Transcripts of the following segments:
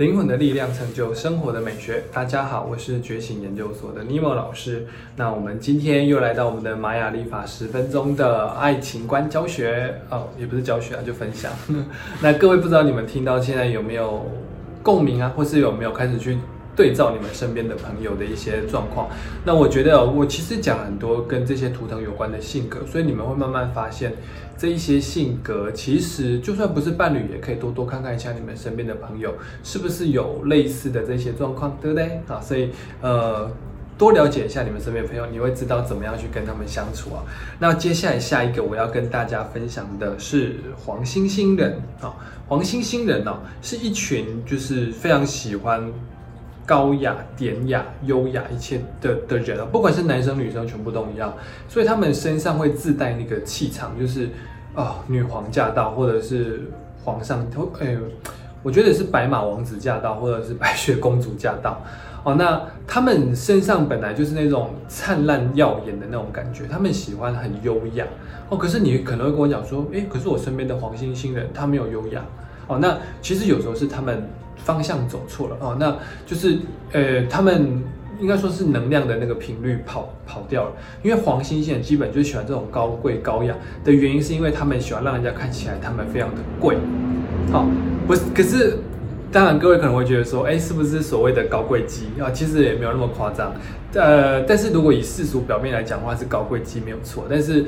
灵魂的力量成就生活的美学。大家好，我是觉醒研究所的尼莫老师。那我们今天又来到我们的玛雅历法十分钟的爱情观教学哦，也不是教学啊，就分享。那各位不知道你们听到现在有没有共鸣啊，或是有没有开始去对照你们身边的朋友的一些状况？那我觉得我其实讲很多跟这些图腾有关的性格，所以你们会慢慢发现。这一些性格，其实就算不是伴侣，也可以多多看看一下你们身边的朋友，是不是有类似的这些状况，对不对？啊，所以呃，多了解一下你们身边朋友，你会知道怎么样去跟他们相处啊。那接下来下一个我要跟大家分享的是黄星星人啊，黄星星人呢是一群就是非常喜欢。高雅、典雅、优雅一切的的人啊，不管是男生女生，全部都一样。所以他们身上会自带那个气场，就是哦，女皇驾到，或者是皇上，哎，我觉得是白马王子驾到，或者是白雪公主驾到。哦，那他们身上本来就是那种灿烂耀眼的那种感觉，他们喜欢很优雅。哦，可是你可能会跟我讲说，哎，可是我身边的黄星星人他没有优雅。哦，那其实有时候是他们。方向走错了哦，那就是呃，他们应该说是能量的那个频率跑跑掉了。因为黄星星基本就喜欢这种高贵高雅的原因，是因为他们喜欢让人家看起来他们非常的贵。好，不是，可是当然各位可能会觉得说，哎，是不是所谓的高贵鸡啊？其实也没有那么夸张。呃，但是如果以世俗表面来讲的话，是高贵鸡没有错，但是。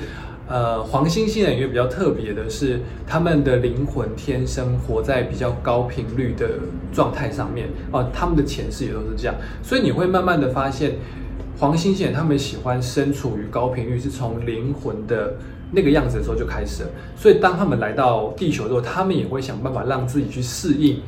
呃，黄星星人因为比较特别的是，他们的灵魂天生活在比较高频率的状态上面哦，他们的前世也都是这样，所以你会慢慢的发现，黄星星他们喜欢身处于高频率，是从灵魂的那个样子的时候就开始了，所以当他们来到地球之后，他们也会想办法让自己去适应。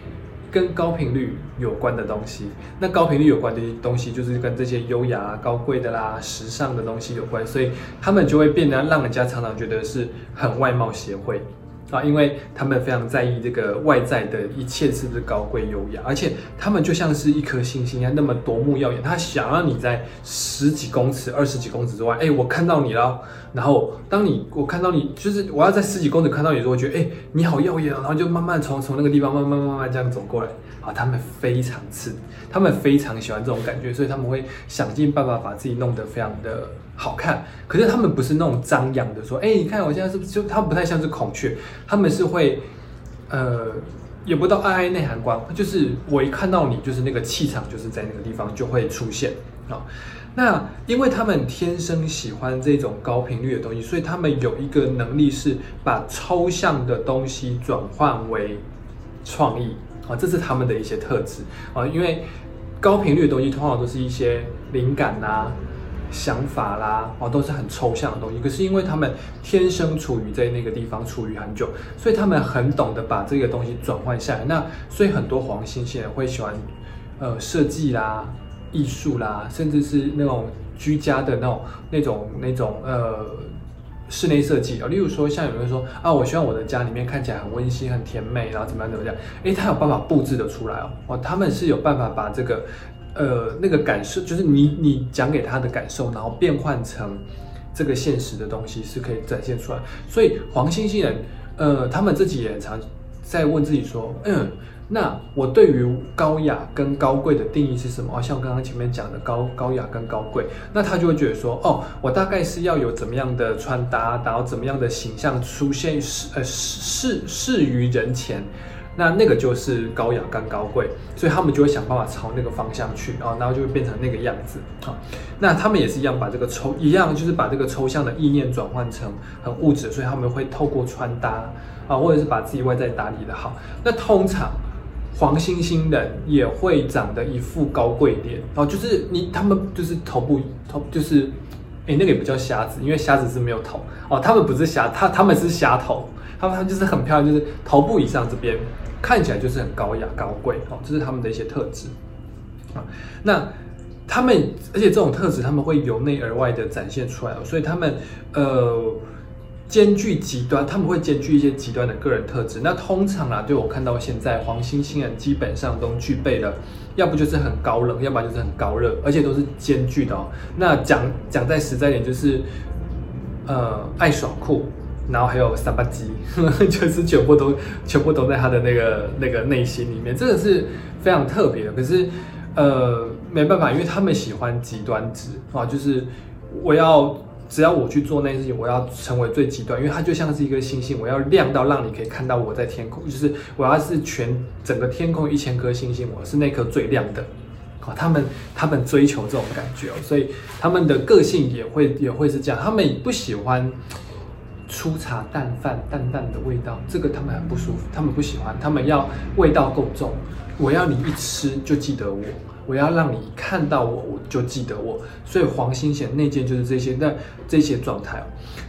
跟高频率有关的东西，那高频率有关的东西就是跟这些优雅、啊高贵的啦、时尚的东西有关，所以他们就会变得让人家常常觉得是很外貌协会。啊，因为他们非常在意这个外在的一切是不是高贵优雅，而且他们就像是一颗星星一样那么夺目耀眼。他想让你在十几公尺、二十几公尺之外，哎，我看到你了。然后当你我看到你，就是我要在十几公尺看到你的时候，我觉得哎，你好耀眼，然后就慢慢从从那个地方慢慢慢慢这样走过来。啊，他们非常刺，他们非常喜欢这种感觉，所以他们会想尽办法把自己弄得非常的好看。可是他们不是那种张扬的说，哎，你看我现在是不是就他不太像是孔雀，他们是会，呃，也不到爱爱内涵光，就是我一看到你，就是那个气场就是在那个地方就会出现啊。那因为他们天生喜欢这种高频率的东西，所以他们有一个能力是把抽象的东西转换为创意。啊，这是他们的一些特质啊，因为高频率的东西通常都是一些灵感啦、想法啦，哦，都是很抽象的东西。可是因为他们天生处于在那个地方，处于很久，所以他们很懂得把这个东西转换下来。那所以很多黄星星人会喜欢呃设计啦、艺术啦，甚至是那种居家的那种、那种、那种呃。室内设计啊，例如说，像有人说啊，我希望我的家里面看起来很温馨、很甜美，然后怎么样怎么样？诶，他有办法布置的出来哦，哦，他们是有办法把这个，呃，那个感受，就是你你讲给他的感受，然后变换成这个现实的东西，是可以展现出来。所以黄星星人，呃，他们自己也很常在问自己说，嗯。那我对于高雅跟高贵的定义是什么？像我刚刚前面讲的高高雅跟高贵，那他就会觉得说，哦，我大概是要有怎么样的穿搭，然后怎么样的形象出现是呃是是于人前，那那个就是高雅跟高贵，所以他们就会想办法朝那个方向去啊，然后就会变成那个样子啊。那他们也是一样，把这个抽一样就是把这个抽象的意念转换成很物质，所以他们会透过穿搭啊，或者是把自己外在打理的好。那通常。黄星星人也会长得一副高贵脸哦，就是你他们就是头部头就是，哎，那个也不叫瞎子，因为瞎子是没有头哦，他们不是瞎，他他们是瞎头，他们就是很漂亮，就是头部以上这边看起来就是很高雅高贵哦，这是他们的一些特质啊。那他们而且这种特质他们会由内而外的展现出来哦，所以他们呃。兼具极端，他们会兼具一些极端的个人特质。那通常啊，对我看到现在黄星星人基本上都具备了，要不就是很高冷，要不然就是很高热，而且都是兼具的哦。那讲讲再实在点，就是呃爱爽酷，然后还有三八鸡，就是全部都全部都在他的那个那个内心里面，真的是非常特别的。可是呃没办法，因为他们喜欢极端值啊，就是我要只要我去做那件事情，我要成为最极端，因为它就像是一个星星，我要亮到让你可以看到我在天空，就是我要是全整个天空一千颗星星，我是那颗最亮的。啊，他们他们追求这种感觉哦，所以他们的个性也会也会是这样，他们不喜欢。粗茶淡饭，淡淡的味道，这个他们很不舒服，他们不喜欢，他们要味道够重。我要你一吃就记得我，我要让你看到我，我就记得我。所以黄心贤那件就是这些，那这些状态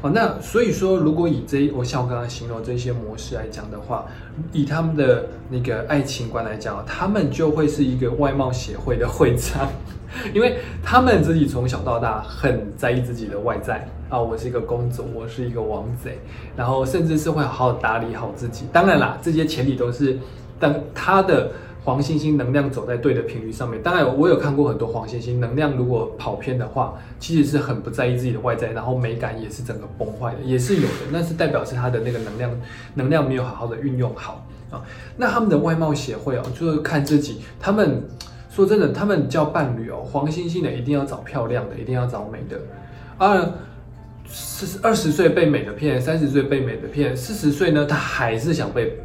哦。那所以说，如果以这我像我刚刚形容这些模式来讲的话，以他们的那个爱情观来讲，他们就会是一个外貌协会的会长。因为他们自己从小到大很在意自己的外在啊，我是一个公主，我是一个王子，然后甚至是会好好打理好自己。当然啦，这些前提都是等他的黄星星能量走在对的频率上面。当然，我有看过很多黄星星能量如果跑偏的话，其实是很不在意自己的外在，然后美感也是整个崩坏的，也是有的。那是代表是他的那个能量能量没有好好的运用好啊。那他们的外貌协会哦，就是看自己他们。说真的，他们交伴侣哦，黄星星的一定要找漂亮的，一定要找美的。啊四二十岁被美的骗，三十岁被美的骗，四十岁呢，他还是想被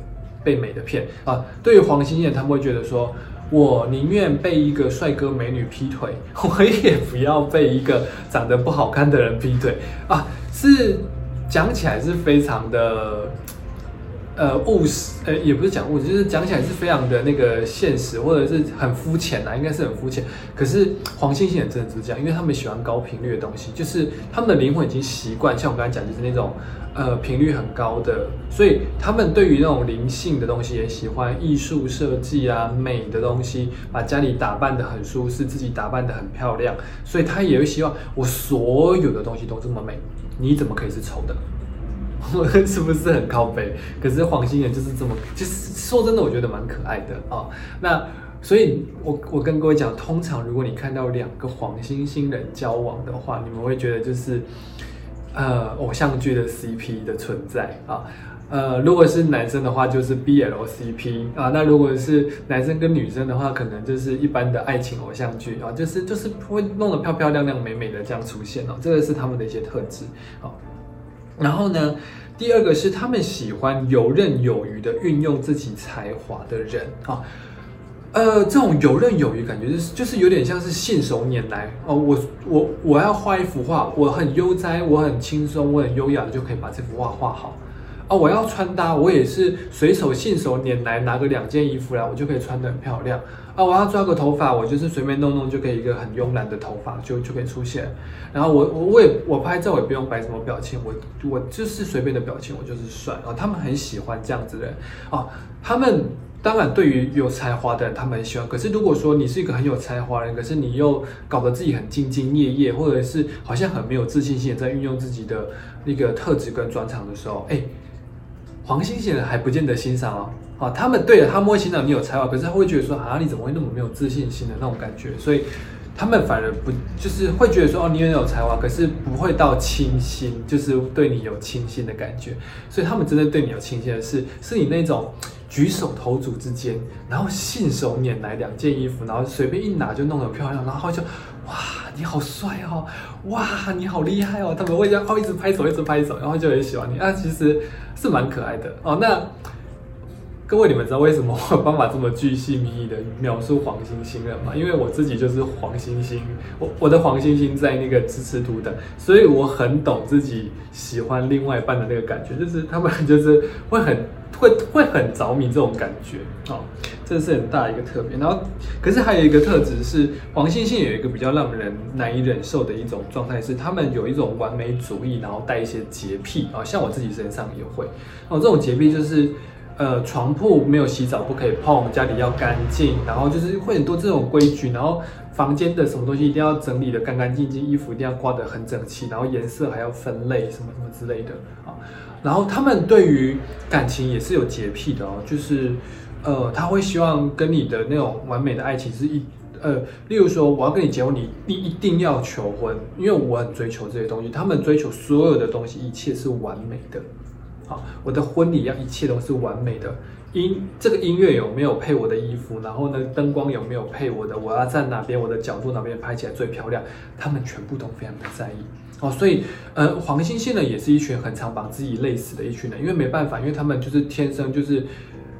被美的骗啊。对于黄星燕，他们会觉得说，我宁愿被一个帅哥美女劈腿，我也不要被一个长得不好看的人劈腿啊。是讲起来是非常的。呃，务实，呃，也不是讲务实，就是讲起来是非常的那个现实，或者是很肤浅呐，应该是很肤浅。可是黄星星也真的是这样，因为他们喜欢高频率的东西，就是他们的灵魂已经习惯，像我刚才讲，就是那种呃频率很高的，所以他们对于那种灵性的东西也喜欢，艺术设计啊，美的东西，把家里打扮的很舒适，自己打扮的很漂亮，所以他也会希望我所有的东西都这么美，你怎么可以是丑的？我是不是很靠背？可是黄星人就是这么，就是说真的，我觉得蛮可爱的啊。那所以，我我跟各位讲，通常如果你看到两个黄星星人交往的话，你们会觉得就是呃偶像剧的 CP 的存在啊。呃，如果是男生的话，就是 BLCP 啊。那如果是男生跟女生的话，可能就是一般的爱情偶像剧啊，就是就是会弄得漂漂亮亮、美美的这样出现哦。这个是他们的一些特质啊。然后呢，第二个是他们喜欢游刃有余的运用自己才华的人。啊，呃，这种游刃有余感觉就是就是有点像是信手拈来。哦，我我我要画一幅画，我很悠哉，我很轻松，我很优雅的就可以把这幅画画好。啊，我要穿搭，我也是随手信手拈来，拿个两件衣服来，我就可以穿得很漂亮。啊，我要抓个头发，我就是随便弄弄就可以一个很慵懒的头发就就可以出现。然后我我我也我拍照也不用摆什么表情，我我就是随便的表情，我就是帅啊。他们很喜欢这样子的人啊。他们当然对于有才华的人，他们很喜欢。可是如果说你是一个很有才华的人，可是你又搞得自己很兢兢业业，或者是好像很没有自信心，在运用自己的那个特质跟专长的时候，哎。黄星星人还不见得欣赏哦，啊，他们对他们会欣赏你有才华，可是他会觉得说啊，你怎么会那么没有自信心的那种感觉，所以他们反而不就是会觉得说哦，你很有才华，可是不会到倾心，就是对你有倾心的感觉，所以他们真的对你有倾心的是，是你那种举手投足之间，然后信手拈来两件衣服，然后随便一拿就弄得漂亮，然后就哇，你好帅哦，哇，你好厉害哦，他们会这样哦，一直拍手，一直拍手，然后就很喜欢你，那其实。是蛮可爱的哦。那各位，你们知道为什么我有办法这么巨细靡遗的描述黄星星了吗？因为我自己就是黄星星，我我的黄星星在那个支持图的，所以我很懂自己喜欢另外一半的那个感觉，就是他们就是会很会会很着迷这种感觉哦。这是很大一个特别。然后，可是还有一个特质是黄星星有一个比较让人难以忍受的一种状态，是他们有一种完美主义，然后带一些洁癖啊，像我自己身上也会哦。这种洁癖就是。呃，床铺没有洗澡不可以碰，家里要干净，然后就是会很多这种规矩，然后房间的什么东西一定要整理的干干净净，衣服一定要挂得很整齐，然后颜色还要分类，什么什么之类的啊。然后他们对于感情也是有洁癖的哦，就是呃，他会希望跟你的那种完美的爱情是一呃，例如说我要跟你结婚，你你一定要求婚，因为我很追求这些东西，他们追求所有的东西，一切是完美的。我的婚礼要一切都是完美的。音这个音乐有没有配我的衣服？然后呢，灯光有没有配我的？我要站哪边？我的角度哪边拍起来最漂亮？他们全部都非常的在意哦。所以，呃，黄星星呢，也是一群很常把自己累死的一群人，因为没办法，因为他们就是天生就是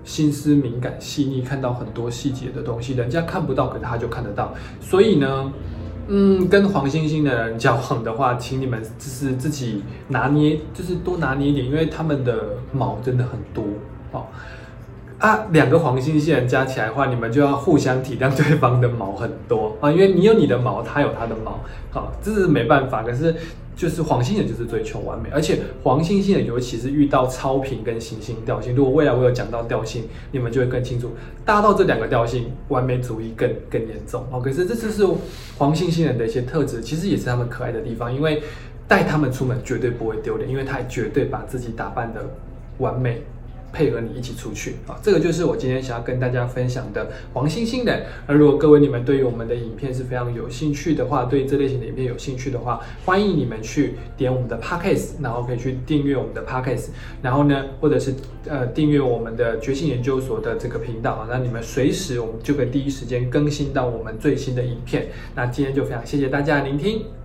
心思敏感、细腻，看到很多细节的东西，人家看不到，可他就看得到。所以呢，嗯，跟黄星星的人交往的话，请你们就是自己拿捏，就是多拿捏一点，因为他们的毛真的很多哦。啊，两个黄星星人加起来的话，你们就要互相体谅对方的毛很多啊，因为你有你的毛，他有他的毛，好，这是没办法。可是就是黄星人就是追求完美，而且黄星星人尤其是遇到超频跟行星调性，如果未来我有讲到调性，你们就会更清楚。大到这两个调性，完美主义更更严重哦。可是这就是黄星星人的一些特质，其实也是他们可爱的地方，因为带他们出门绝对不会丢脸，因为他绝对把自己打扮的完美。配合你一起出去啊，这个就是我今天想要跟大家分享的黄星星的。那如果各位你们对于我们的影片是非常有兴趣的话，对这类型的影片有兴趣的话，欢迎你们去点我们的 podcast，然后可以去订阅我们的 podcast，然后呢，或者是呃订阅我们的觉醒研究所的这个频道啊，那你们随时我们就可以第一时间更新到我们最新的影片。那今天就非常谢谢大家的聆听。